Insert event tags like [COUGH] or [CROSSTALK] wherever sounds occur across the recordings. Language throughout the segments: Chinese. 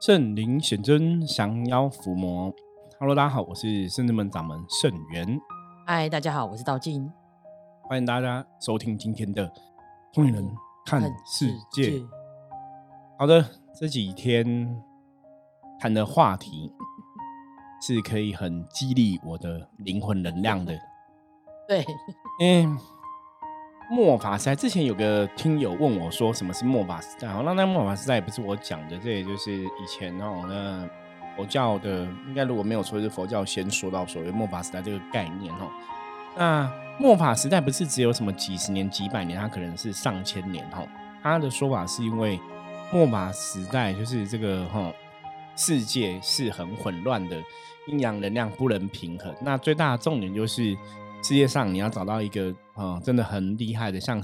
圣灵显真，降妖伏魔。Hello，大家好，我是圣智门掌门圣元。嗨，大家好，我是道静。欢迎大家收听今天的《通灵人看世界》。好的，这几天谈的话题是可以很激励我的灵魂能量的。对，嗯。末法时代之前有个听友问我说：“什么是末法时代？”好，那那末法时代也不是我讲的，这也就是以前哦，那佛教的应该如果没有错，是佛教先说到所谓末法时代这个概念哦。那末法时代不是只有什么几十年、几百年，它可能是上千年哦。他的说法是因为末法时代就是这个哈世界是很混乱的，阴阳能量不能平衡。那最大的重点就是。世界上你要找到一个啊，真的很厉害的，像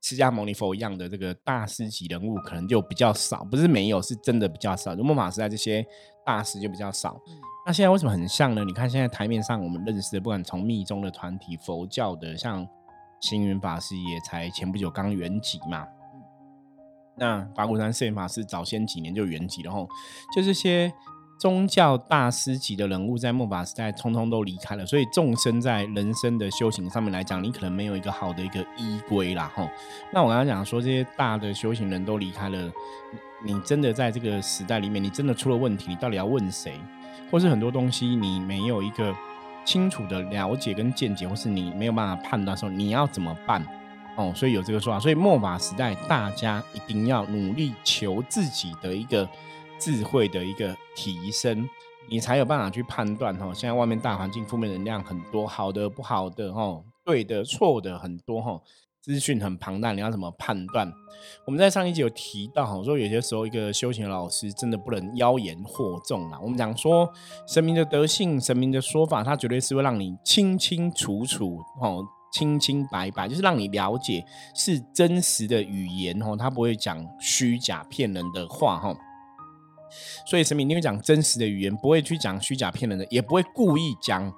释迦牟尼佛一样的这个大师级人物，可能就比较少。不是没有，是真的比较少。就末法时代这些大师就比较少。那现在为什么很像呢？你看现在台面上我们认识的，不管从密宗的团体、佛教的，像星云法师也才前不久刚圆寂嘛。那法鼓山摄影法师早先几年就圆寂然后，就这些。宗教大师级的人物在末法时代通通都离开了，所以众生在人生的修行上面来讲，你可能没有一个好的一个依归啦。吼，那我刚刚讲说这些大的修行人都离开了，你真的在这个时代里面，你真的出了问题，你到底要问谁？或是很多东西你没有一个清楚的了解跟见解，或是你没有办法判断的时候，你要怎么办？哦，所以有这个说法，所以末法时代大家一定要努力求自己的一个。智慧的一个提升，你才有办法去判断哈。现在外面大环境负面能量很多，好的不好的哈，对的错的很多哈，资讯很庞大，你要怎么判断？我们在上一集有提到哈，说有些时候一个修行老师真的不能妖言惑众啊。我们讲说神明的德性，神明的说法，它绝对是会让你清清楚楚哦，清清白白，就是让你了解是真实的语言哦，他不会讲虚假骗人的话哈。所以神明一定会讲真实的语言，不会去讲虚假骗人的，也不会故意讲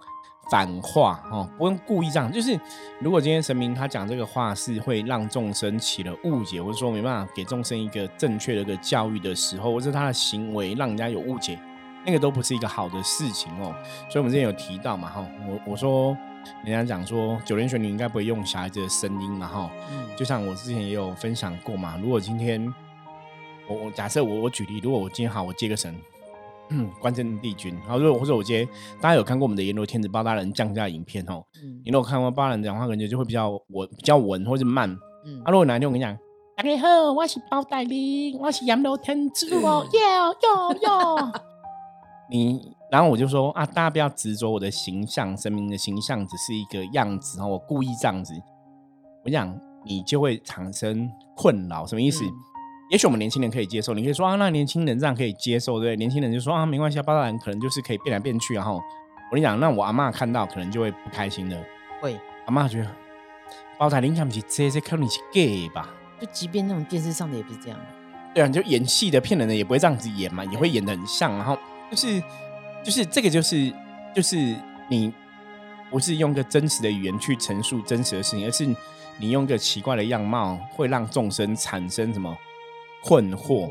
反话哦，不用故意这样。就是如果今天神明他讲这个话是会让众生起了误解，或者说没办法给众生一个正确的一个教育的时候，或者他的行为让人家有误解，那个都不是一个好的事情哦。所以我们之前有提到嘛哈，我我说人家讲说九连玄你应该不会用小孩子的声音嘛哈，就像我之前也有分享过嘛，如果今天。我我假设我我举例，如果我今天好，我接个神，嗯关圣帝君，然后如果或者我接，大家有看过我们的阎罗天子包大人降价影片哦，你如果看过包大人讲话，感觉就会比较稳，比较稳或者慢。嗯，啊，如果哪天我跟你讲，大家好，我是包大人，我是阎罗天子哦，哟哟哟，[LAUGHS] 你然后我就说啊，大家不要执着我的形象，神明的形象只是一个样子然后，我故意这样子，我讲你就会产生困扰，什么意思？也许我们年轻人可以接受，你可以说啊，那年轻人这样可以接受，对不对？年轻人就说啊，没关系啊，包大人可能就是可以变来变去，然后我跟你讲，那我阿妈看到可能就会不开心的。会，阿妈觉得包大人看不起这些，看你是 gay 吧？就即便那种电视上的也不是这样的。对啊，就演戏的骗人的也不会这样子演嘛，也会演的很像，然后就是就是这个就是就是你不是用个真实的语言去陈述真实的事情，而是你用个奇怪的样貌会让众生产生什么？困惑，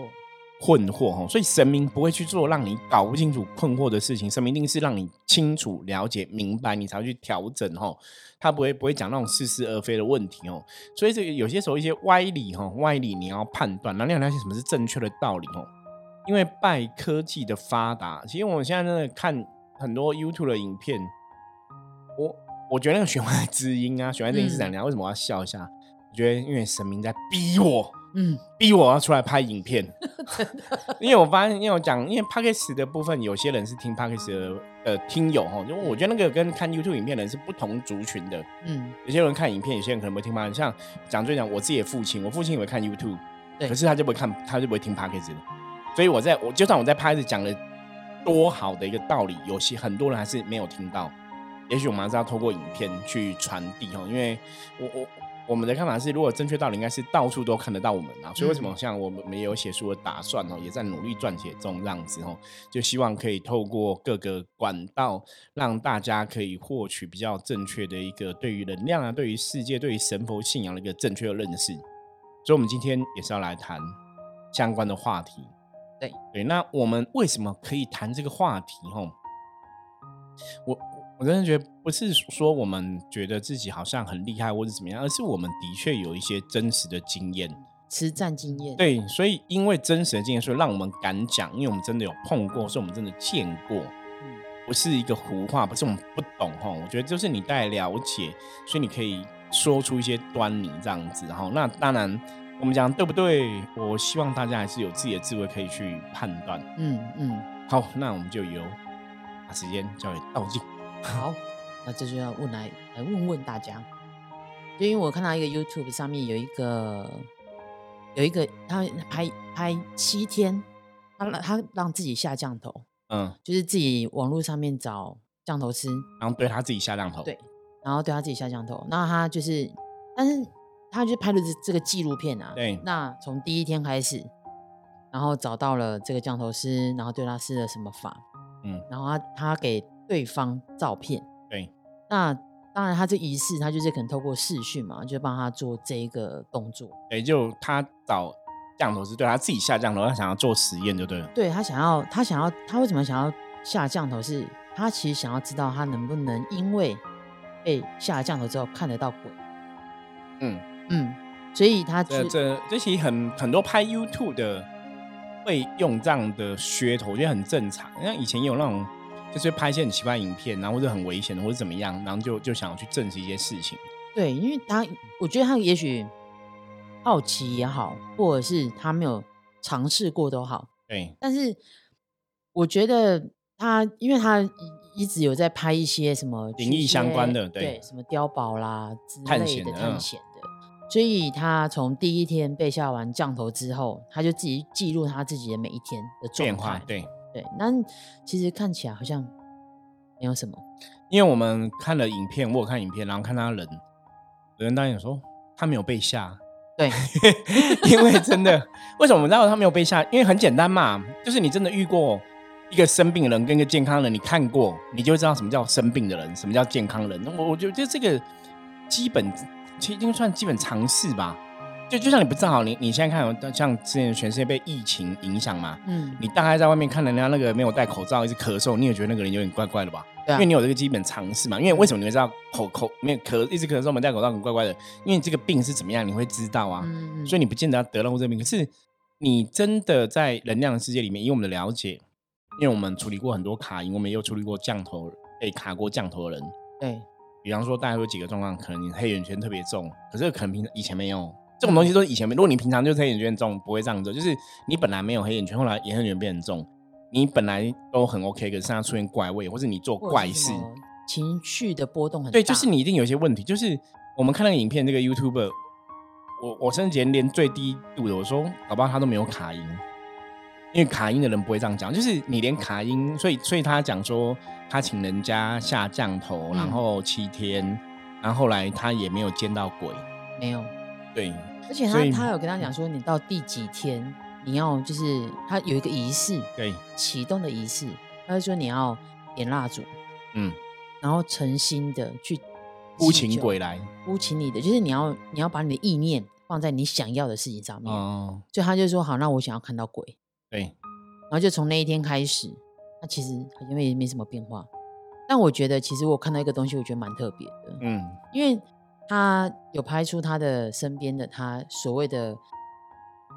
困惑哈，所以神明不会去做让你搞不清楚困惑的事情，神明一定是让你清楚了解明白，你才会去调整哈。他不会不会讲那种似是而非的问题哦。所以这个有些时候一些歪理哈，歪理你要判断，那你要了解什么是正确的道理哦。因为拜科技的发达，其实我现在真的看很多 YouTube 的影片，我我觉得那个弦外之音啊，弦外之音是怎样？为什么我要笑一下？我觉得因为神明在逼我。嗯，逼我要出来拍影片，[LAUGHS] [LAUGHS] 因为我发现，因为我讲，因为 p a c k e s 的部分，有些人是听 p a c k e s 的呃听友哈，因为我觉得那个跟看 YouTube 影片的人是不同族群的。嗯，有些人看影片，有些人可能会听 p a 像讲最讲我自己的父亲，我父亲也会看 YouTube，可是他就不会看，他就不会听 p a c k e s 的。所以我在我就算我在 p a c k e s 讲了多好的一个道理，有些很多人还是没有听到。也许我们还是要透过影片去传递哈，因为我我。我们的看法是，如果正确道理应该是到处都看得到我们啊，所以为什么像我们没有写书的打算哦，也在努力撰写中这样子哦，就希望可以透过各个管道，让大家可以获取比较正确的一个对于能量啊，对于世界，对于神佛信仰的一个正确的认识。所以，我们今天也是要来谈相关的话题。对对，那我们为什么可以谈这个话题？吼，我我真的觉得不是说我们觉得自己好像很厉害或者怎么样，而是我们的确有一些真实的经验。实战经验，对，所以因为真实的经验，所以让我们敢讲，因为我们真的有碰过，所以我们真的见过，嗯不是一个胡话，不是我们不懂哈。我觉得就是你带了解，所以你可以说出一些端倪这样子。哈那当然，我们讲对不对？我希望大家还是有自己的智慧可以去判断。嗯嗯，好，那我们就由把时间交给道静。好，那这就要问来来问问大家，就因为我看到一个 YouTube 上面有一个有一个他拍拍七天，他让他让自己下降头，嗯，就是自己网络上面找降头师，然后对他自己下降头。对然后对他自己下降头，那他就是，但是他就拍了这这个纪录片啊，对。那从第一天开始，然后找到了这个降头师，然后对他施了什么法，嗯，然后他他给对方照片，对，那当然他这仪式他就是可能透过视讯嘛，就帮他做这一个动作，对，就他找降头是对他自己下降头，他想要做实验，就对了。对他想要他想要他为什么想要下降头是？他其实想要知道他能不能因为被下了降头之后看得到鬼，嗯。嗯，所以他这这其实很很多拍 YouTube 的会用这样的噱头，我觉得很正常。像以前有那种就是拍一些很奇怪的影片，然后或者很危险的，或者怎么样，然后就就想要去证实一些事情。对，因为他我觉得他也许好奇也好，或者是他没有尝试过都好，对，但是我觉得他，因为他一一直有在拍一些什么灵异相关的对。对什么碉堡啦之类的险的嗯。探险的，所以他从第一天被下完降头之后，他就自己记录他自己的每一天的状变化态。对，对，那其实看起来好像没有什么。因为我们看了影片，我有看影片，然后看他人，有人导演说他没有被吓，对，[LAUGHS] 因为真的，为什么我们知道他没有被吓？因为很简单嘛，就是你真的遇过一个生病的人跟一个健康的人，你看过，你就知道什么叫生病的人，什么叫健康人。我我觉得这个基本其实已经算基本常识吧。就就像你不正好，你你现在看，像之前全世界被疫情影响嘛，嗯，你大概在外面看人家那个没有戴口罩一直咳嗽，你也觉得那个人有点怪怪的吧？对啊因为你有这个基本常识嘛。因为为什么你会知道口口没有咳一直咳嗽没戴口罩很怪怪的？因为你这个病是怎么样，你会知道啊。嗯，所以你不见得要得了过这个病，可是你真的在能量的世界里面，以我们的了解，因为我们处理过很多卡因，我们也有处理过降头被卡过降头的人。对比方说，大概有几个状况，可能你黑眼圈特别重，可是可能平常以前没有。这种东西都是以前没。如果你平常就是黑眼圈重，不会这样子。就是你本来没有黑眼圈，后来黑眼圈变很重，你本来都很 OK，可是现在出现怪味，或是你做怪事，情绪的波动很大。对，就是你一定有一些问题。就是我们看那个影片，这个 YouTuber，我我甚至连连最低度的，我说搞不好他都没有卡音，因为卡音的人不会这样讲。就是你连卡音，所以所以他讲说他请人家下降头，然嗯后七天，然后后来他也没有见到鬼。没有。对，而且他他有跟他讲说，你到第几天你要就是他有一个仪式对，启动的仪式，他就说你要点蜡烛，嗯，然后诚心的去呼请鬼来。呼请你的，就是你要你要把你的意念放在你想要的事情上面。哦，所以他就说好，那我想要看到鬼，对，然后就从那一天开始，那其实好像也没什么变化。但我觉得其实我看到一个东西，我觉得蛮特别的，嗯，因为他有拍出他的身边的他所谓的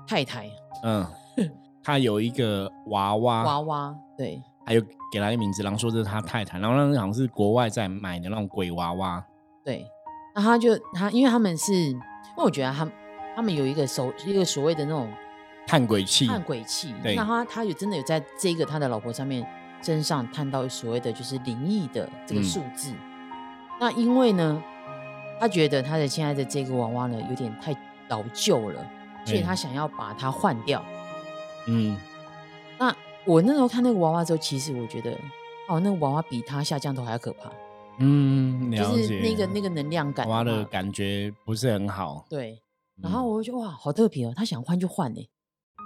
太太嗯，[LAUGHS] 他有一个娃娃，娃娃，对还有给他一个名字，然后说这是他太太，然后那好像是国外在买的那种鬼娃娃。对，那他就他，因为他们是，因为我觉得他他们有一个手一个所谓的那种探鬼器，探鬼器，对那他他有真的有在这个他的老婆上面身上探到所谓的就是灵异的这个嗯数字。那因为呢，他觉得他的现在的这个娃娃呢有点太老旧了，所以他想要把它换掉。嗯，那我那时候看那个娃娃之后，其实我觉得，哦，那个娃娃比他下降头还要可怕，嗯，了就是。那个那个能量感娃娃的感觉不是很好。对。嗯然后我就觉得哇，好特别哦！他想换就换呢，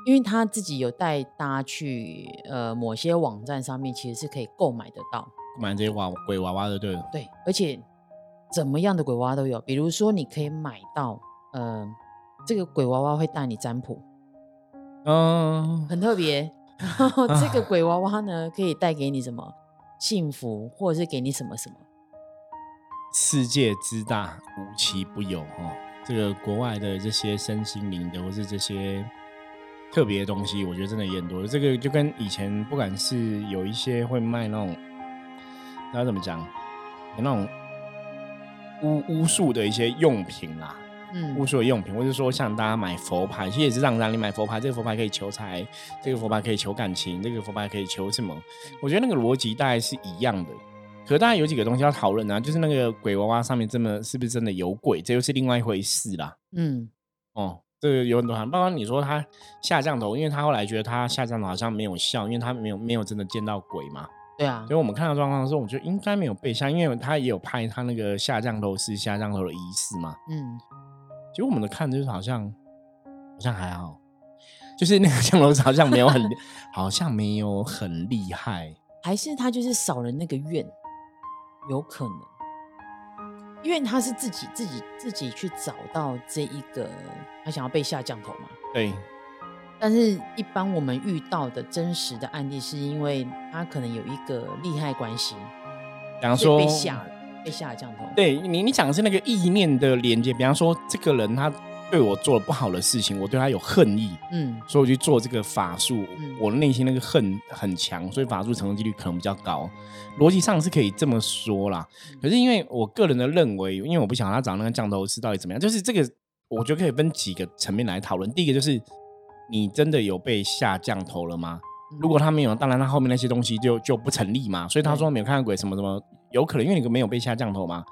因为他自己有带大家去呃某些网站上面，其实是可以购买得到。买这些娃鬼娃娃的，对了，对，而且怎么样的鬼娃娃都有，比如说你可以买到呃这个鬼娃娃会带你占卜，嗯，很特别。[LAUGHS] 这个鬼娃娃呢，可以带给你什么幸福，或者是给你什么什么？世界之大，无奇不有哈。这个国外的这些身心灵的，或是这些特别的东西，我觉得真的也很多。这个就跟以前，不管是有一些会卖那种，那怎么讲，有那种巫巫术的一些用品啦。嗯巫术的用品，或者说像大家买佛牌，其实也是让让你买佛牌。这个佛牌可以求财，这个佛牌可以求感情，这个佛牌可以求什么？我觉得那个逻辑大概是一样的。可大家有几个东西要讨论啊，就是那个鬼娃娃上面这么是不是真的有鬼？这又是另外一回事啦。嗯，哦，这个有很多含，包括你说他下降头，因为他后来觉得他下降头好像没有效，因为他没有没有真的见到鬼嘛。对啊。所以我们看到状况的时候，我觉得应该没有被下，因为他也有拍他那个下降头是下降头的仪式嘛。嗯。其实我们的看就是好像，好像还好，就是那个降头好像没有很，[LAUGHS] 好像没有很厉害，还是他就是少了那个愿，有可能，因为他是自己自己自己去找到这一个他想要被下降头嘛。对。但是，一般我们遇到的真实的案例，是因为他可能有一个利害关系，比方说被下了。被下降头，对你，你讲的是那个意念的连接。比方说，这个人他对我做了不好的事情，我对他有恨意，嗯，所以我去做这个法术，我的内心那个恨很强，所以法术成功几率可能比较高。逻辑上是可以这么说啦。可是因为我个人的认为，因为我不想他找那个降头师到底怎么样，就是这个，我觉得可以分几个层面来讨论。第一个就是，你真的有被下降头了吗？如果他没有，当然他后面那些东西就就不成立嘛。所以他说没有看到鬼什么什么。有可能，因为你没有被下降头嘛。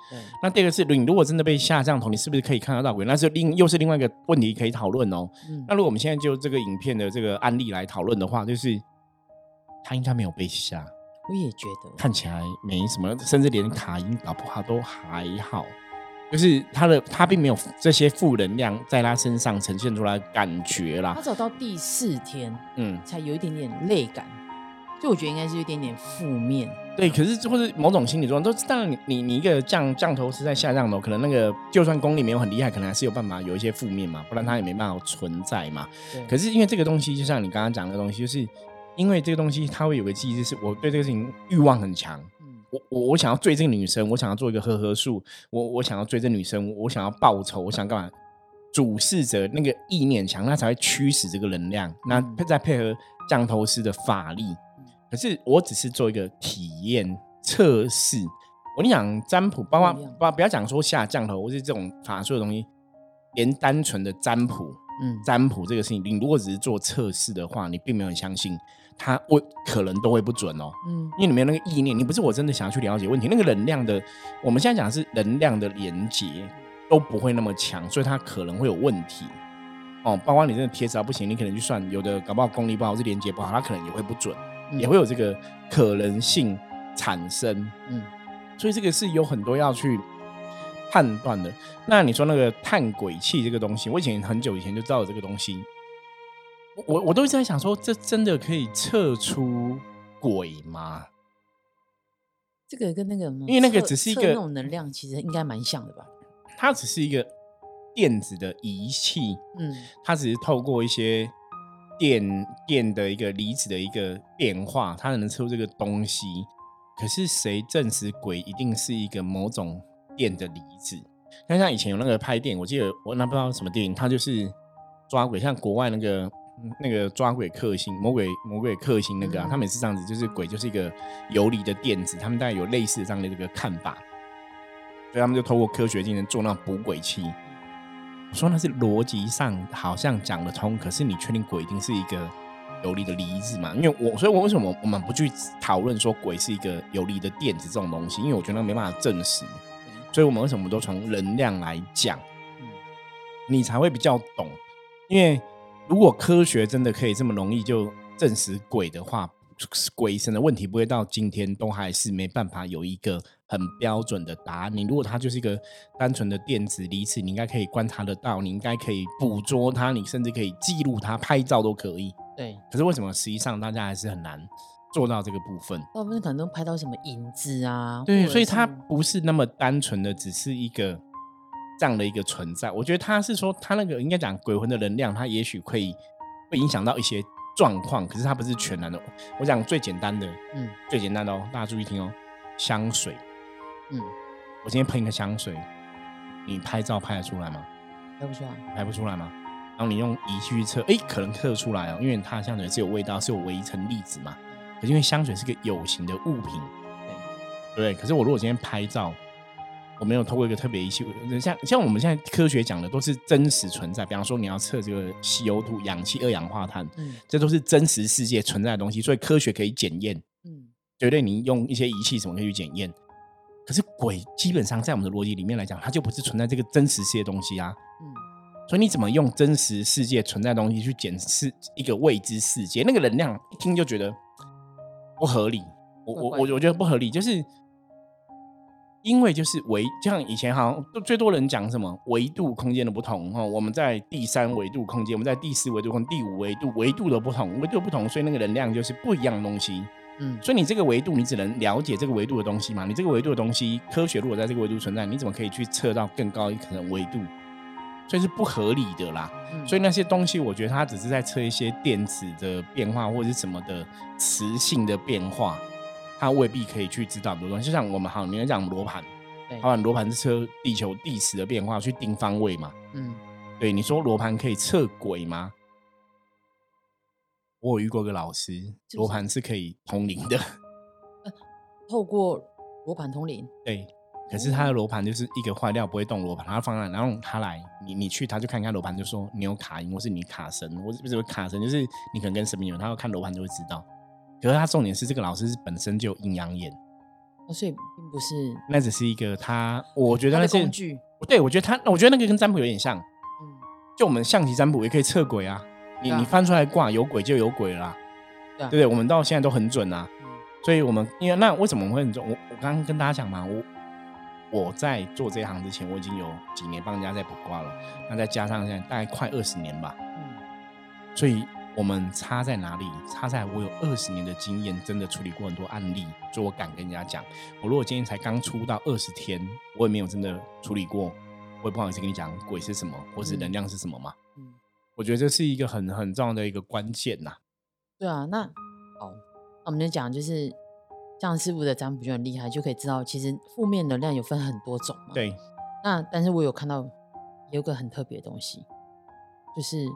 那第二个是，你如果真的被下降头，你是不是可以看得到鬼？那是另又是另外一个问题可以讨论哦。那如果我们现在就这个影片的这个案例来讨论的话，就是他应该没有被吓。我也觉得看起来没什么，甚至连卡音搞不好都还好。就是他的他并没有这些负能量在他身上呈现出来感觉啦。他走到第四天，嗯，才有一点点累感。就我觉得应该是有一点点负面，对，可是或者某种心理状况都，当然你你你一个降降头是在下降头，可能那个就算功力没有很厉害，可能还是有办法有一些负面嘛，不然他也没办法存在嘛。可是因为这个东西，就像你刚刚讲的东西，就是因为这个东西它会有个机制，是我对这个事情欲望很强，我我我想要追这个女生，我想要做一个呵呵术，我我想要追这女生，我想要报仇，我想干嘛？主事者那个意念强，那才会驱使这个能量，那再配合降头师的法力。可是我只是做一个体验测试。我跟你讲，占卜，包括不不要讲说下降头或是这种法术的东西，连单纯的占卜，嗯，占卜这个事情，你如果只是做测试的话，你并没有很相信它，我可能都会不准哦。嗯，因为你没有那个意念，你不是我真的想要去了解问题，那个能量的，我们现在讲的是能量的连接都不会那么强，所以它可能会有问题。哦，包括你真的贴纸不行，你可能去算，有的搞不好功力不好，是连接不好，它可能也会不准。也会有这个可能性产生，嗯，所以这个是有很多要去判断的。那你说那个探鬼器这个东西，我以前很久以前就知道这个东西，我我都一直在想说，这真的可以测出鬼吗？这个跟那个，因为那个只是一个那种能量，其实应该蛮像的吧？它只是一个电子的仪器，嗯，它只是透过一些。电电的一个离子的一个变化，它能测出这个东西。可是谁证实鬼一定是一个某种电的离子？像像以前有那个拍电影，我记得我那不知道什么电影，它就是抓鬼，像国外那个那个抓鬼克星、魔鬼魔鬼克星那个，他们也是这样子，就是鬼就是一个游离的电子，他们大概有类似这样的这个看法，所以他们就透过科学精神做那捕鬼器。说那是逻辑上好像讲得通，可是你确定鬼一定是一个有力的离子吗？因为我，所以我为什么我们不去讨论说鬼是一个有力的电子这种东西？因为我觉得没办法证实。所以我们为什么都从能量来讲，你才会比较懂。因为如果科学真的可以这么容易就证实鬼的话，鬼神的问题不会到今天都还是没办法有一个。很标准的答案。你如果它就是一个单纯的电子离子，你应该可以观察得到，你应该可以捕捉它，你甚至可以记录它，拍照都可以。对。可是为什么实际上大家还是很难做到这个部分？大部分可能都拍到什么影子啊？对，所以它不是那么单纯的，只是一个这样的一个存在。我觉得他是说，他那个应该讲鬼魂的能量，他也许可以会影响到一些状况，可是他不是全然的。我讲最简单的，嗯最简单的哦，大家注意听哦，香水。嗯，我今天喷一个香水，你拍照拍得出来吗？拍不出来。拍不出来吗？然后你用仪器去测，哎，可能测得出来哦，因为它的香水是有味道，是有微层粒子嘛。可是因为香水是个有形的物品，对不对？可是我如果今天拍照，我没有透过一个特别仪器，像像我们现在科学讲的都是真实存在。比方说你要测这个 CO2、氧气、二氧化碳，嗯这都是真实世界存在的东西，所以科学可以检验。嗯绝对？你用一些仪器什么可以去检验。可是鬼基本上在我们的逻辑里面来讲，它就不是存在这个真实世界的东西啊。嗯所以你怎么用真实世界存在的东西去检视一个未知世界？那个能量一听就觉得不合理。我我我我觉得不合理，就是因为就是维，就像以前好像都最多人讲什么维度空间的不同哈，我们在第三维度空间，我们在第四维度空第五维度维度的不同，维度的不同，所以那个能量就是不一样的东西。嗯所以你这个维度，你只能了解这个维度的东西嘛？你这个维度的东西，科学如果在这个维度存在，你怎么可以去测到更高一可能维度？所以是不合理的啦。嗯，所以那些东西，我觉得它只是在测一些电子的变化或者是什么的磁性的变化，它未必可以去知道很多东西。就像我们好，你要讲罗盘，对好，罗盘是测地球地磁的变化，去定方位嘛。嗯对，你说罗盘可以测鬼吗？我有遇过个老师，罗盘是可以通灵的。透过罗盘通灵，对，可是他的罗盘就是一个坏掉不会动罗盘，他放在，然后他来，你你去他就看看罗盘，就说你有卡音，或是你卡神，或是不是有卡神，就是你可能跟神明有，他要看罗盘就会知道。可是他重点是这个老师是本身就有阴阳眼，哦所以并不是那只是一个他，我觉得他那是的工具。对，我觉得他，我觉得那个跟占卜有点像，嗯就我们象棋占卜也可以测鬼啊，你对啊你翻出来卦有鬼就有鬼啦，对不对？我们到现在都很准啊。嗯所以我们因为那为什么会很准？我我刚刚跟大家讲嘛，我我在做这一行之前，我已经有几年帮人家在卜卦了，那再加上现在大概快二十年吧，嗯所以我们差在哪里？差在我有二十年的经验，真的处理过很多案例，所以我敢跟人家讲，我如果今天才刚出道二十天，我也没有真的处理过，我也不好意思跟你讲鬼是什么，或是能量是什么嘛。嗯，我觉得这是一个很很重要的一个关键呐、对啊，那哦，那我们就讲就是像师傅的占卜就很厉害，就可以知道其实负面能量有分很多种嘛。。对，那但是我有看到有个很特别的东西，就是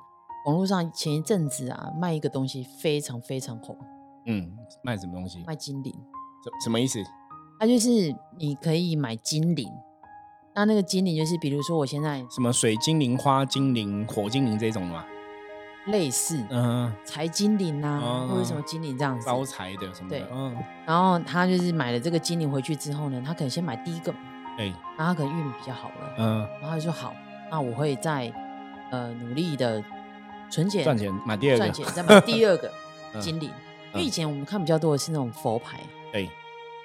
网络上前一阵子啊卖一个东西非常非常红，嗯，卖什么东西？卖精灵。什什么意思？它就是你可以买精灵，那那个精灵就是比如说我现在什么水精灵、花精灵、火精灵这种的嘛？类似嗯，财精灵啊，嗯或者什么精灵这样子，招财的什么的对，嗯，然后他就是买了这个精灵回去之后呢，他可能先买第一个嘛，对，然后他可能运比较好了，嗯，然后他就说好，那我会再呃努力的存钱赚钱买第二个。赚，钱，再买第二个嗯。精灵。因为嗯。以前我们看比较多的是那种佛牌，对，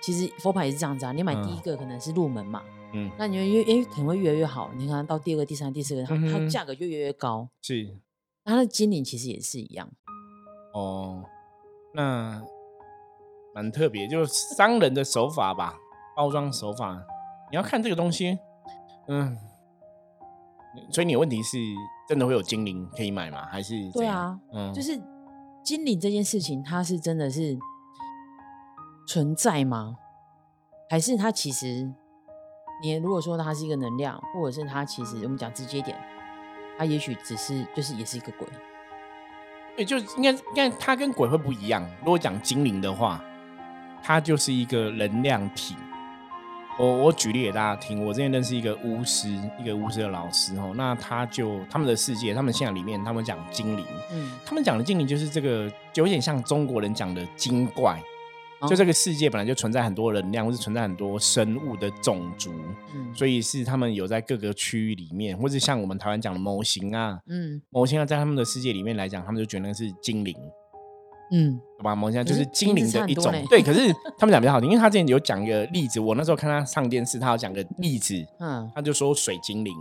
其实佛牌也是这样子啊，你买第一嗯。个可能是入门嘛，嗯，那你会越诶可能会越来越好，你看到第二个、第三个、第四个，它它价格就越来越高。是。那它的精灵其实也是一样，哦，那蛮特别，就是商人的手法吧，包装手法。你要看这个东西，嗯，所以你的问题是真的会有精灵可以买吗？还是对啊，嗯，就是精灵这件事情，它是真的是存在吗？还是它其实，你如果说它是一个能量，或者是它其实我们讲直接点，它也许只是就是也是一个鬼。对，就应该应该它跟鬼会不一样。如果讲精灵的话，它就是一个能量体。我我举例给大家听，我之前认识一个巫师，一个巫师的老师哦，那他就他们的世界，他们信仰里面，他们讲精灵，嗯，他们讲的精灵就是这个，就有点像中国人讲的精怪，哦就这个世界本来就存在很多能量，或是存在很多生物的种族，嗯所以是他们有在各个区域里面，或是像我们台湾讲的模型啊，嗯模型啊，在他们的世界里面来讲，他们就觉得那个是精灵。嗯对吧？模型啊可就是是精灵的一。种对，可是他们讲比较好听，因为他之前有讲一个例子，我那时候看他上电视，他有讲个例子，嗯他就说水精灵，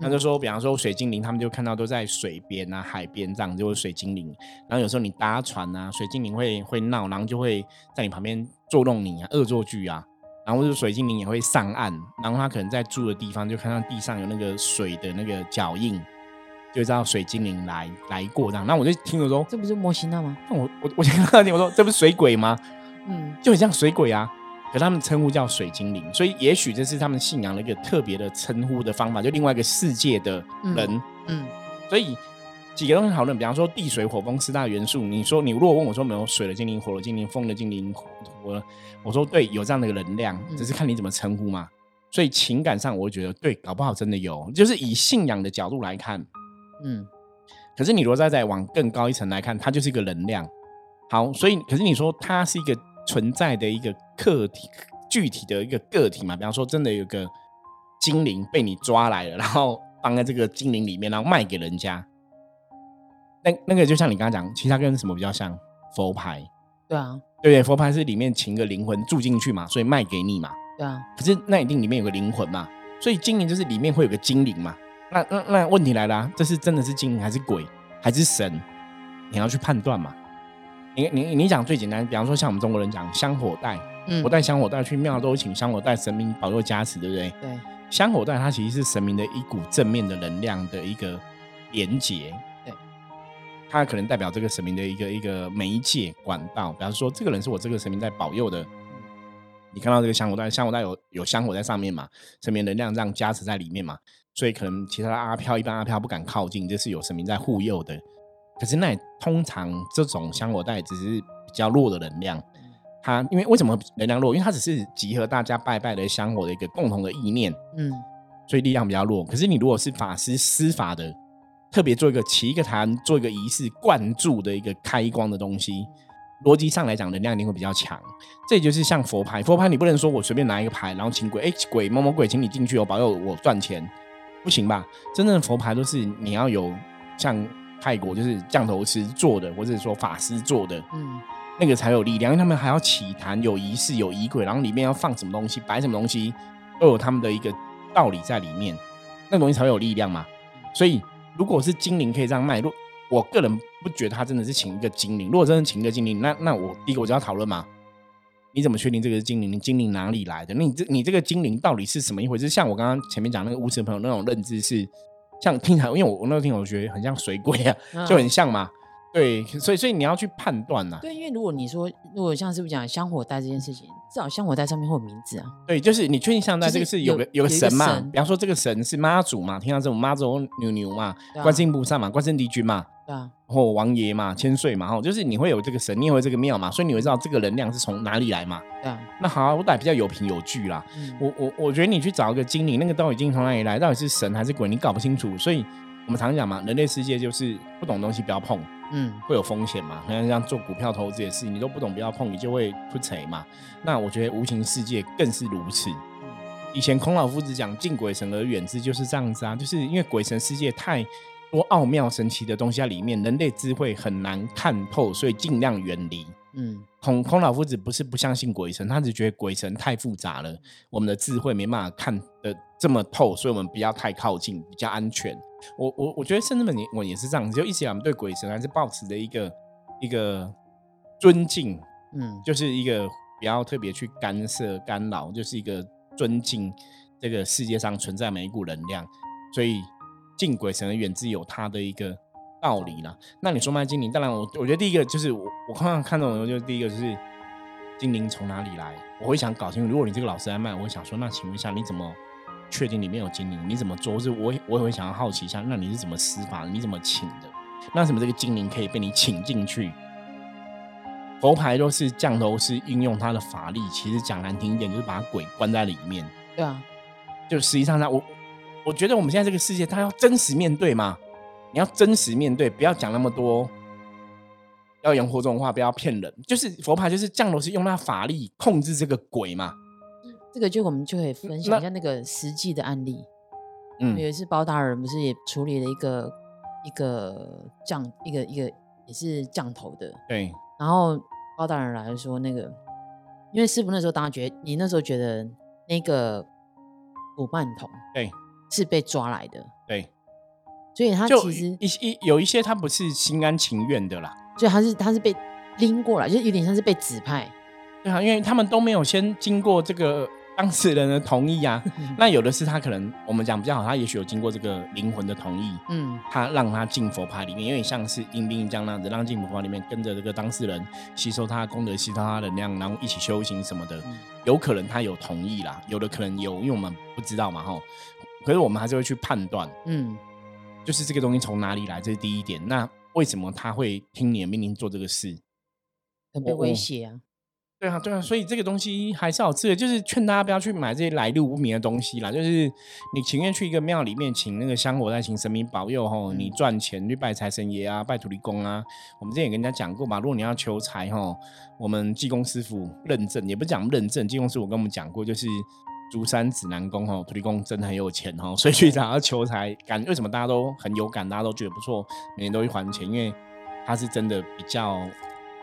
他就说，比方说水精灵，他们就看到都在水边啊、海边这样，就是水精灵。然后有时候你搭船啊，水精灵会会闹，然后就会在你旁边捉弄你啊，恶作剧啊。然后就是水精灵也会上岸，然后他可能在住的地方就看到地上有那个水的那个脚印，就知道水精灵来来过这样。那我就听了说，这不是摩西娜吗？那我我我先跟他听，我说这不是水鬼吗？嗯，就很像水鬼啊。可他们称呼叫水精灵，所以也许这是他们信仰的一个特别的称呼的方法，就另外一个世界的人。嗯，所以几个东西讨论，比方说地水火风四大元素。你说你如果问我说没有水的精灵、火的精灵、风的精灵，我我说对，有这样的一个能量，只是看你怎么称呼嘛。所以情感上，我觉得对，搞不好真的有，就是以信仰的角度来看，嗯。可是你如果再再往更高一层来看，它就是一个能量。好，所以可是你说它是一个存在的一个客体，具体的一个个体嘛？比方说，真的有个精灵被你抓来了，然后放在这个精灵里面，然后卖给人家。那那个就像你刚刚讲，其他跟什么比较像？佛牌。对啊，对不对？佛牌是里面请个灵魂住进去嘛，所以卖给你嘛。对啊。可是那一定里面有个灵魂嘛，所以精灵就是里面会有个精灵嘛。那那那问题来了，这是真的是精灵还是鬼还是神？你要去判断嘛。你你你讲最简单，比方说像我们中国人讲香火袋，嗯，我带香火袋去庙都请香火袋神明保佑加持，对不对？对。香火袋它其实是神明的一股正面的能量的一个连接，对。它可能代表这个神明的一个一个媒介管道，比方说这个人是我这个神明在保佑的。你看到这个香火袋，香火袋有有香火在上面嘛？神明能量这样加持在里面嘛？所以可能其他的阿飘，一般阿飘不敢靠近，这是有神明在护佑的。可是那通常这种香火袋只是比较弱的能量，它因为为什么能量弱？因为它只是集合大家拜拜的香火的一个共同的意念，嗯，所以力量比较弱。可是你如果是法师施法的，特别做一个起一个坛，做一个仪式灌注的一个开光的东西。逻辑上来讲，能量一定会比较强。这也就是像佛牌，佛牌你不能说我随便拿一个牌，然后请鬼，哎，鬼某某鬼，请你进去哦，保佑我赚钱，不行吧？真正的佛牌都是你要有像泰国就是降头师做的，或者说法师做的，嗯，那个才有力量，因为他们还要起坛，有仪式，有仪轨，然后里面要放什么东西，摆什么东西，都有他们的一个道理在里面，那东西才会有力量嘛。所以，如果是精灵可以这样卖，如我个人不觉得他真的是请一个精灵。如果真的请一个精灵，那那我第一个我就要讨论嘛，你怎么确定这个是精灵？精灵哪里来的？那你这你这个精灵到底是什么一回事？像我刚刚前面讲那个无耻朋友那种认知是，像听起来，因为我我那个听我觉得很像水鬼啊，就很像嘛。对，所以所以你要去判断呐。对，因为如果你说，如果像是不是讲香火带这件事情，至少像我在上面会有名字啊。对，就是你确定像在这个是有个有个神嘛？比方说这个神是妈祖嘛？听到这种妈祖牛牛嘛？观世音菩萨嘛？观世音帝君嘛？对啊，或王爷嘛，千岁嘛，哈，就是你会有这个神，你会这个庙嘛，所以你会知道这个能量是从哪里来嘛。对啊，那好，我得比较有凭有据啦。我我我觉得你去找一个精灵，那个到底从哪里来，到底是神还是鬼，你搞不清楚。所以我们常讲嘛，人类世界就是不懂东西不要碰，嗯，会有风险嘛。像像做股票投资也是，你都不懂不要碰，你就会出贼嘛。那我觉得无形世界更是如此。以前孔老夫子讲敬鬼神而远之，就是这样子啊，就是因为鬼神世界太。多奥妙神奇的东西在里面，人类智慧很难看透，所以尽量远离。嗯，孔孔老夫子不是不相信鬼神，他只觉得鬼神太复杂了，我们的智慧没办法看得这么透，所以我们不要太靠近，比较安全。我我我觉得甚至们我也是这样，就一直我们对鬼神还是保持的一个一个尊敬，嗯，就是一个不要特别去干涉干扰，就是一个尊敬这个世界上存在每一股能量，所以。敬鬼神而远之有他的一个道理啦。那你说卖精灵，当然我我觉得第一个就是我我刚刚看到的，就是第一个就是精灵从哪里来，我会想搞清楚。如果你这个老师在卖，我会想说，那请问一下，你怎么确定里面有精灵？你怎么做？是我我也会想要好奇一下，那你是怎么施法？你怎么请的？那什么这个精灵可以被你请进去？佛牌都是降头师运用他的法力，其实讲难听一点，就是把鬼关在里面。对啊，就实际上他我。我觉得我们现在这个世界，他要真实面对嘛？你要真实面对，不要讲那么多，要言惑众话，不要骗人。就是佛牌，就是降头是用他法力控制这个鬼嘛。这个就我们就可以分享一下那个实际的案例。嗯，有一次包大人不是也处理了一个一个降一个一个也是降头的。对。然后包大人来说，那个因为师傅那时候当然觉得，你那时候觉得那个古曼童对。是被抓来的，对，所以他其实一一有一些他不是心甘情愿的啦，所以他是他是被拎过来，就有点像是被指派，对啊，因为他们都没有先经过这个当事人的同意啊。[LAUGHS] 那有的是他可能我们讲比较好，他也许有经过这个灵魂的同意，嗯，他让他进佛牌里面，有点像是阴兵将那样子，让进佛牌里面跟着这个当事人吸收他的功德，吸收他的能量，然后一起修行什么的。有可能他有同意啦，有的可能有，因为我们不知道嘛，哈。可是我们还是会去判断，嗯，就是这个东西从哪里来，这是第一点。那为什么他会听你的命令做这个事？很被威胁啊？对啊，对啊，所以这个东西还是好吃的，就是劝大家不要去买这些来路不明的东西啦。就是你情愿去一个庙里面请那个香火，再请神明保佑吼，你赚钱去拜财神爷啊，拜土地公啊。我们之前也跟人家讲过嘛，如果你要求财吼，我们济公师傅认证，也不讲认证，济公师傅跟我们讲过，就是竹山指南宫哈，土地公真的很有钱哈，所以去找他求财，感为什么大家都很有感，大家都觉得不错，每年都会还钱，因为他是真的比较。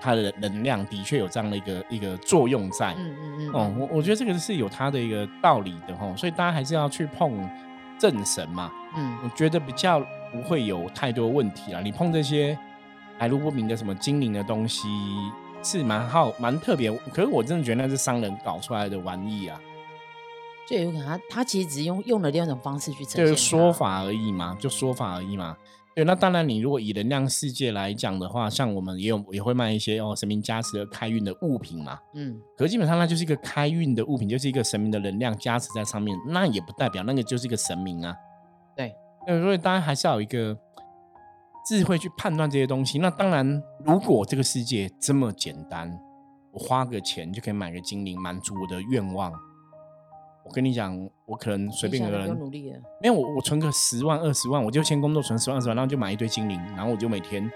他的能量的确有这样的一个一个作用在，嗯嗯嗯，哦，我我觉得这个是有它的一个道理的哈，所以大家还是要去碰正神嘛，嗯，我觉得比较不会有太多问题啦。你碰这些来路不明的什么精灵的东西是蛮好蛮特别，可是我真的觉得那是商人搞出来的玩意啊，就有可能他他其实只是用用了另一种方式去呈现说法而已嘛，就说法而已嘛。对，那当然，你如果以能量世界来讲的话，像我们也有也会卖一些哦神明加持的开运的物品嘛，嗯，可基本上那就是一个开运的物品，就是一个神明的能量加持在上面，那也不代表那个就是一个神明啊。对，所以当然还是要有一个智慧去判断这些东西。那当然，如果这个世界这么简单，我花个钱就可以买个精灵，满足我的愿望。我跟你讲，我可能随便一个人，没有我，我存个十万二十万，我就先工作存十万二十万，然后就买一堆精灵，然后我就每天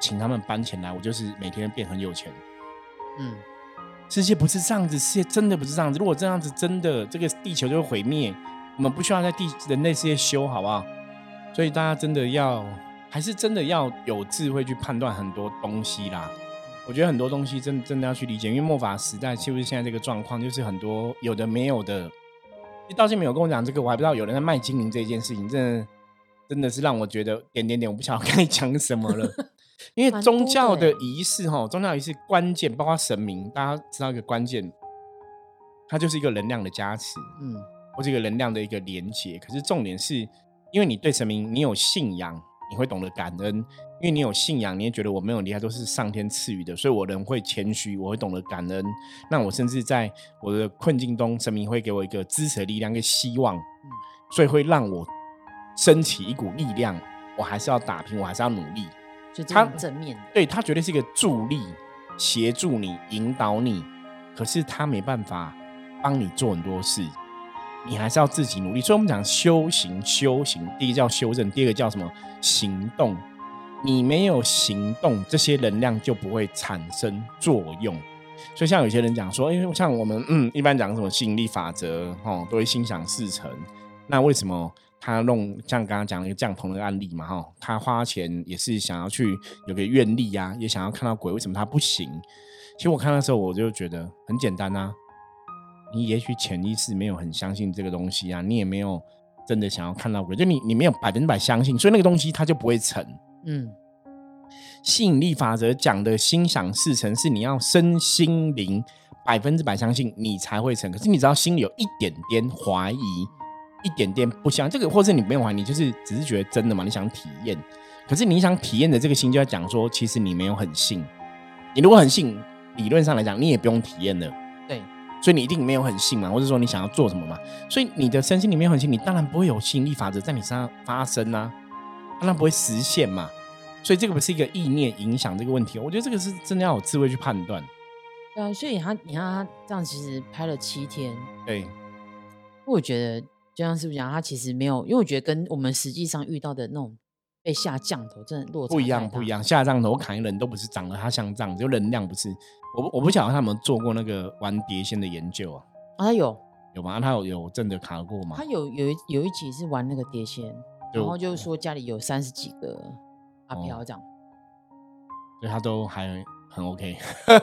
请他们搬钱来，我就是每天变很有钱。嗯，世界不是这样子，世界真的不是这样子。如果这样子，真的这个地球就会毁灭。我们不需要在地人类世界修，好不好？所以大家真的要，还是真的要有智慧去判断很多东西啦。我觉得很多东西真真的要去理解，因为末法时代是不是现在这个状况，就是很多有的没有的。到现在没有跟我讲这个，我还不知道有人在卖精灵这件事情，真的真的是让我觉得点点点，我不晓得该讲什么了。[LAUGHS] 因为宗教的仪式哈，宗教仪式关键，包括神明，大家知道一个关键，它就是一个能量的加持，嗯，或是一个能量的一个连接。可是重点是，因为你对神明你有信仰。你会懂得感恩，因为你有信仰，你也觉得我没有离开都是上天赐予的，所以我人会谦虚，我会懂得感恩。那我甚至在我的困境中，神明会给我一个支持的力量跟希望，所以会让我升起一股力量。我还是要打拼，我还是要努力。就他正面对他绝对是一个助力，协助你，引导你。可是他没办法帮你做很多事。你还是要自己努力，所以我们讲修行，修行第一个叫修正，第二个叫什么行动。你没有行动，这些能量就不会产生作用。所以像有些人讲说，因为像我们嗯，一般讲什么吸引力法则，哦，都会心想事成。那为什么他弄像刚刚讲了一个降头的案例嘛，哈，他花钱也是想要去有个愿力呀，也想要看到鬼，为什么他不行？其实我看的时候，我就觉得很简单啊。你也许潜意识没有很相信这个东西啊，你也没有真的想要看到鬼，就你你没有百分之百相信，所以那个东西它就不会成。嗯，吸引力法则讲的心想事成是你要身心灵百分之百相信你才会成，可是你只要心里有一点点怀疑，一点点不相这个，或是你没有怀疑，就是只是觉得真的嘛，你想体验，可是你想体验的这个心就要讲说，其实你没有很信，你如果很信，理论上来讲，你也不用体验了。对。所以你一定没有很信嘛，或者说你想要做什么嘛？所以你的身心里面很信，你当然不会有吸引力法则在你身上发生啊，当然不会实现嘛。所以这个不是一个意念影响这个问题，我觉得这个是真的要有智慧去判断。对啊，所以他你看他这样其实拍了七天，对。我觉得就像是不是讲他其实没有，因为我觉得跟我们实际上遇到的那种被下降头真的落差不一样，不一样。下降头砍人都不是长得他像这样，就能量不是。我我不晓得他们做过那个玩碟仙的研究啊？啊，他有有吗？他有有真的卡过吗？他有有一有一集是玩那个碟仙，然后就是说家里有三十几个阿飘这样，所以他都还很 OK。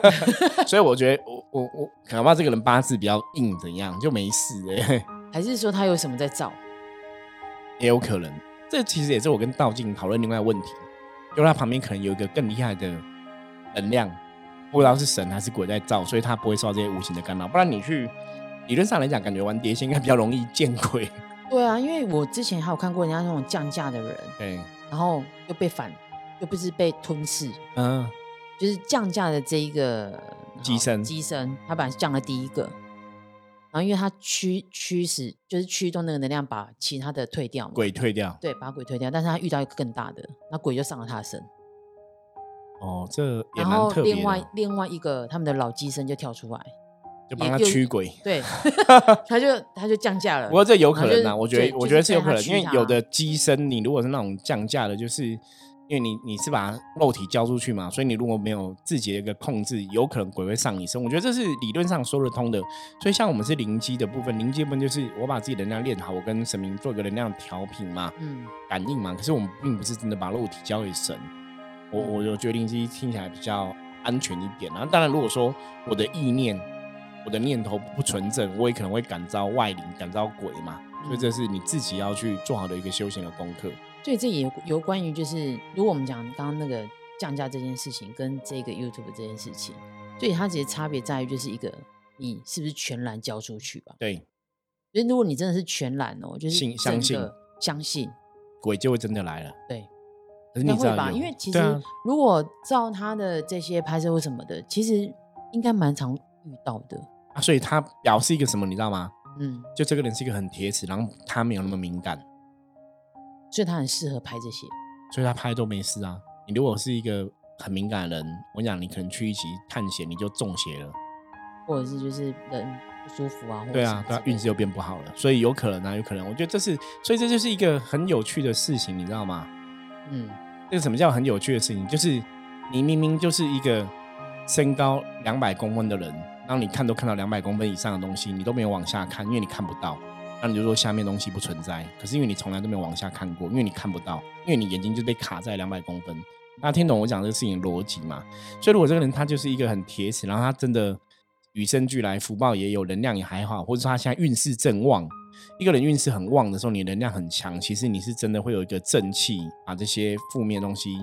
[LAUGHS] 所以我觉得我我我恐怕这个人八字比较硬，怎样就没事哎？[LAUGHS] 还是说他有什么在造？也有可能。这其实也是我跟道静讨论另外问题，就他旁边可能有一个更厉害的能量。不知道是神还是鬼在造，所以他不会受到这些无形的干扰。不然你去理论上来讲，感觉玩碟仙应该比较容易见鬼。对啊，因为我之前还有看过人家那种降价的人，[LAUGHS] 对，然后又被反，又不是被吞噬，嗯，就是降价的这一个机身机身，他本来是降了第一个，然后因为他驱驱使就是驱动那个能量把其他的退掉嘛，鬼退掉。对，把鬼退掉，但是他遇到一个更大的，那鬼就上了他的身，哦，这也然后蛮特别另外，另外一个他们的老机身就跳出来，就帮他驱鬼。对，[LAUGHS] 他就他就降价了，不过这有可能啊，然后就我觉得对我觉得是有可能，就是被他驱他因为有的机身你如果是那种降价的，就是因为你你是把肉体交出去嘛，所以你如果没有自己的一个控制，有可能鬼会上你身。我觉得这是理论上说得通的。所以像我们是灵机的部分，灵机的部分就是我把自己能量练好，我跟神明做一个能量调频嘛，嗯，感应嘛。可是我们并不是真的把肉体交给神。我我就觉得灵机听起来比较安全一点。然后当然，如果说我的意念、我的念头不纯正，我也可能会感召外灵、感召鬼嘛。所以这是你自己要去做好的一个修行的功课。所以这也有有关于就是，如果我们讲刚刚那个降价这件事情跟这个 YouTube 这件事情，所以它其实差别在于就是一个你是不是全然交出去吧。对，所以如果你真的是全然哦，就是信相信相信，鬼就会真的来了。对，可是应该会吧？因为其实啊如果照他的这些拍摄或什么的，其实应该蛮常遇到的。啊，所以他表示一个什么，你知道吗？嗯，就这个人是一个很铁齿，然后他没有那么敏感，所以他很适合拍这些。所以他拍都没事啊。你如果是一个很敏感的人，我讲你可能去一起探险，你就中邪了。或者是就是人不舒服啊，对啊，运势又变不好了，所以有可能啊，有可能。我觉得这是，所以这就是一个很有趣的事情，你知道吗？嗯，这个什么叫很有趣的事情？就是你明明就是一个身高两百公分的人，然后你看都看到两百公分以上的东西，你都没有往下看，因为你看不到。那你就说下面东西不存在，可是因为你从来都没有往下看过，因为你看不到，因为你眼睛就被卡在两百公分。大家听懂我讲这个事情的逻辑吗？所以如果这个人他就是一个很铁齿，然后他真的与生俱来福报也有，能量也还好，或者说他现在运势正旺，一个人运势很旺的时候，你能量很强，其实你是真的会有一个正气，把这些负面东西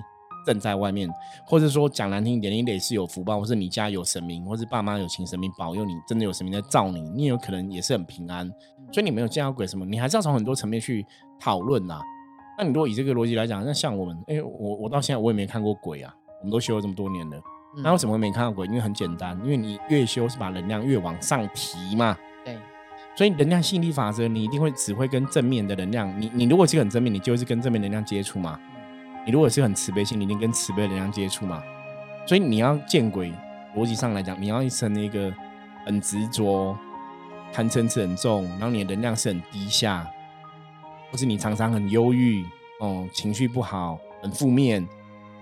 正在外面，或者说讲难听一点，你得是有福报，或是你家有神明，或是爸妈有请神明保佑你，真的有神明在罩你，你有可能也是很平安。所以你没有见到鬼什么，你还是要从很多层面去讨论呐。那你如果以这个逻辑来讲，那像我们，哎、我我到现在我也没看过鬼啊，我们都修了这么多年了，嗯那为什么没看到鬼？因为很简单，因为你越修是把能量越往上提嘛。对，所以能量吸引力法则，你一定会只会跟正面的能量。你你如果是很正面，你就是跟正面能量接触嘛。你如果是很慈悲心，你一定跟慈悲的能量接触嘛。所以你要见鬼，逻辑上来讲，你要生一个很执着、贪嗔痴很重，然后你的能量是很低下，或是你常常很忧郁，哦，情绪不好，很负面，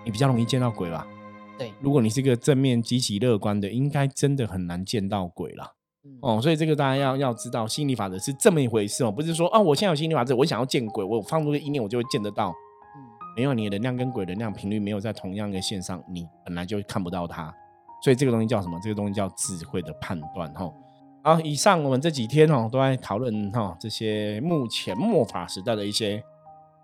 你比较容易见到鬼吧。对，如果你是一个正面、积极、乐观的，应该真的很难见到鬼啦。嗯哦，所以这个大家要要知道，心理法则是这么一回事哦，不是说啊，我现在有心理法则，我想要见鬼，我放出个意念，我就会见得到。嗯没有，你的能量跟鬼的能量频率没有在同样的线上，你本来就看不到它。所以这个东西叫什么？这个东西叫智慧的判断哈。好，以上我们这几天哦都在讨论哈这些目前末法时代的一些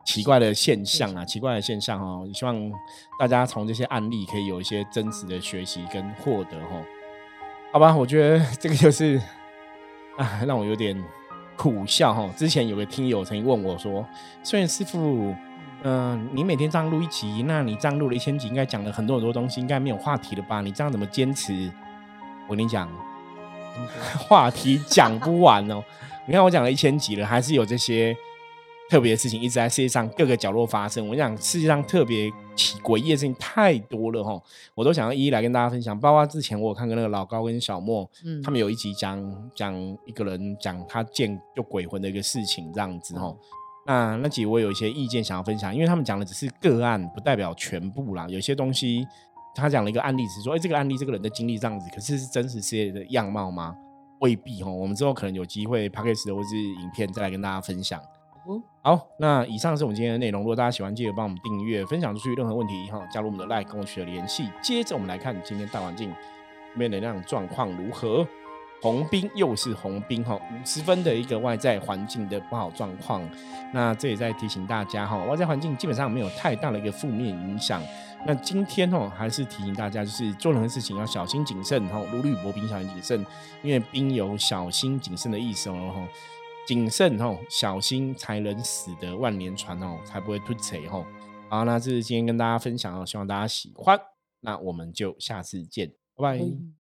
奇怪的现象啊，奇怪的现象哦，希望大家从这些案例可以有一些真实的学习跟获得哈。好吧，我觉得 [LAUGHS] 这个就是啊，让我有点苦笑哈。之前有个听友曾经问我说：“虽然师傅，嗯、你每天这样录一集，那你这样录了一千集，应该讲了很多很多东西，应该没有话题了吧？你这样怎么坚持？”我跟你讲，话题讲不完哦。你看我讲了一千集了，还是有这些特别的事情一直在世界上各个角落发生。我想世界上特别奇诡异的事情太多了哈，我都想要一一来跟大家分享。包括之前我有看过那个老高跟小莫，嗯他们有一集讲讲一个人讲他见就鬼魂的一个事情这样子哈。那那集我有一些意见想要分享，因为他们讲的只是个案，不代表全部啦。有些东西他讲了一个案例，只是说，哎、这个案例这个人的经历这样子，可是是真实世界的样貌吗？未必哈。我们之后可能有机会 p a c k a g e 或是影片再来跟大家分享。好，那以上是我们今天的内容。如果大家喜欢，记得帮我们订阅、分享出去。任何问题哈，加入我们的 Like 跟我取得联系。接着我们来看今天大环境面能量状况如何。红兵又是红兵哈，五十分的一个外在环境的不好状况。那这也在提醒大家哈，外在环境基本上没有太大的一个负面影响。那今天哦，还是提醒大家，就是做任何事情要小心谨慎哈，如履薄冰，小心谨慎，因为冰有小心谨慎的意思哦哈，谨慎哦，小心才能死的万年船哦，才不会突锤哈。好，那这是今天跟大家分享哦，希望大家喜欢。那我们就下次见，拜拜。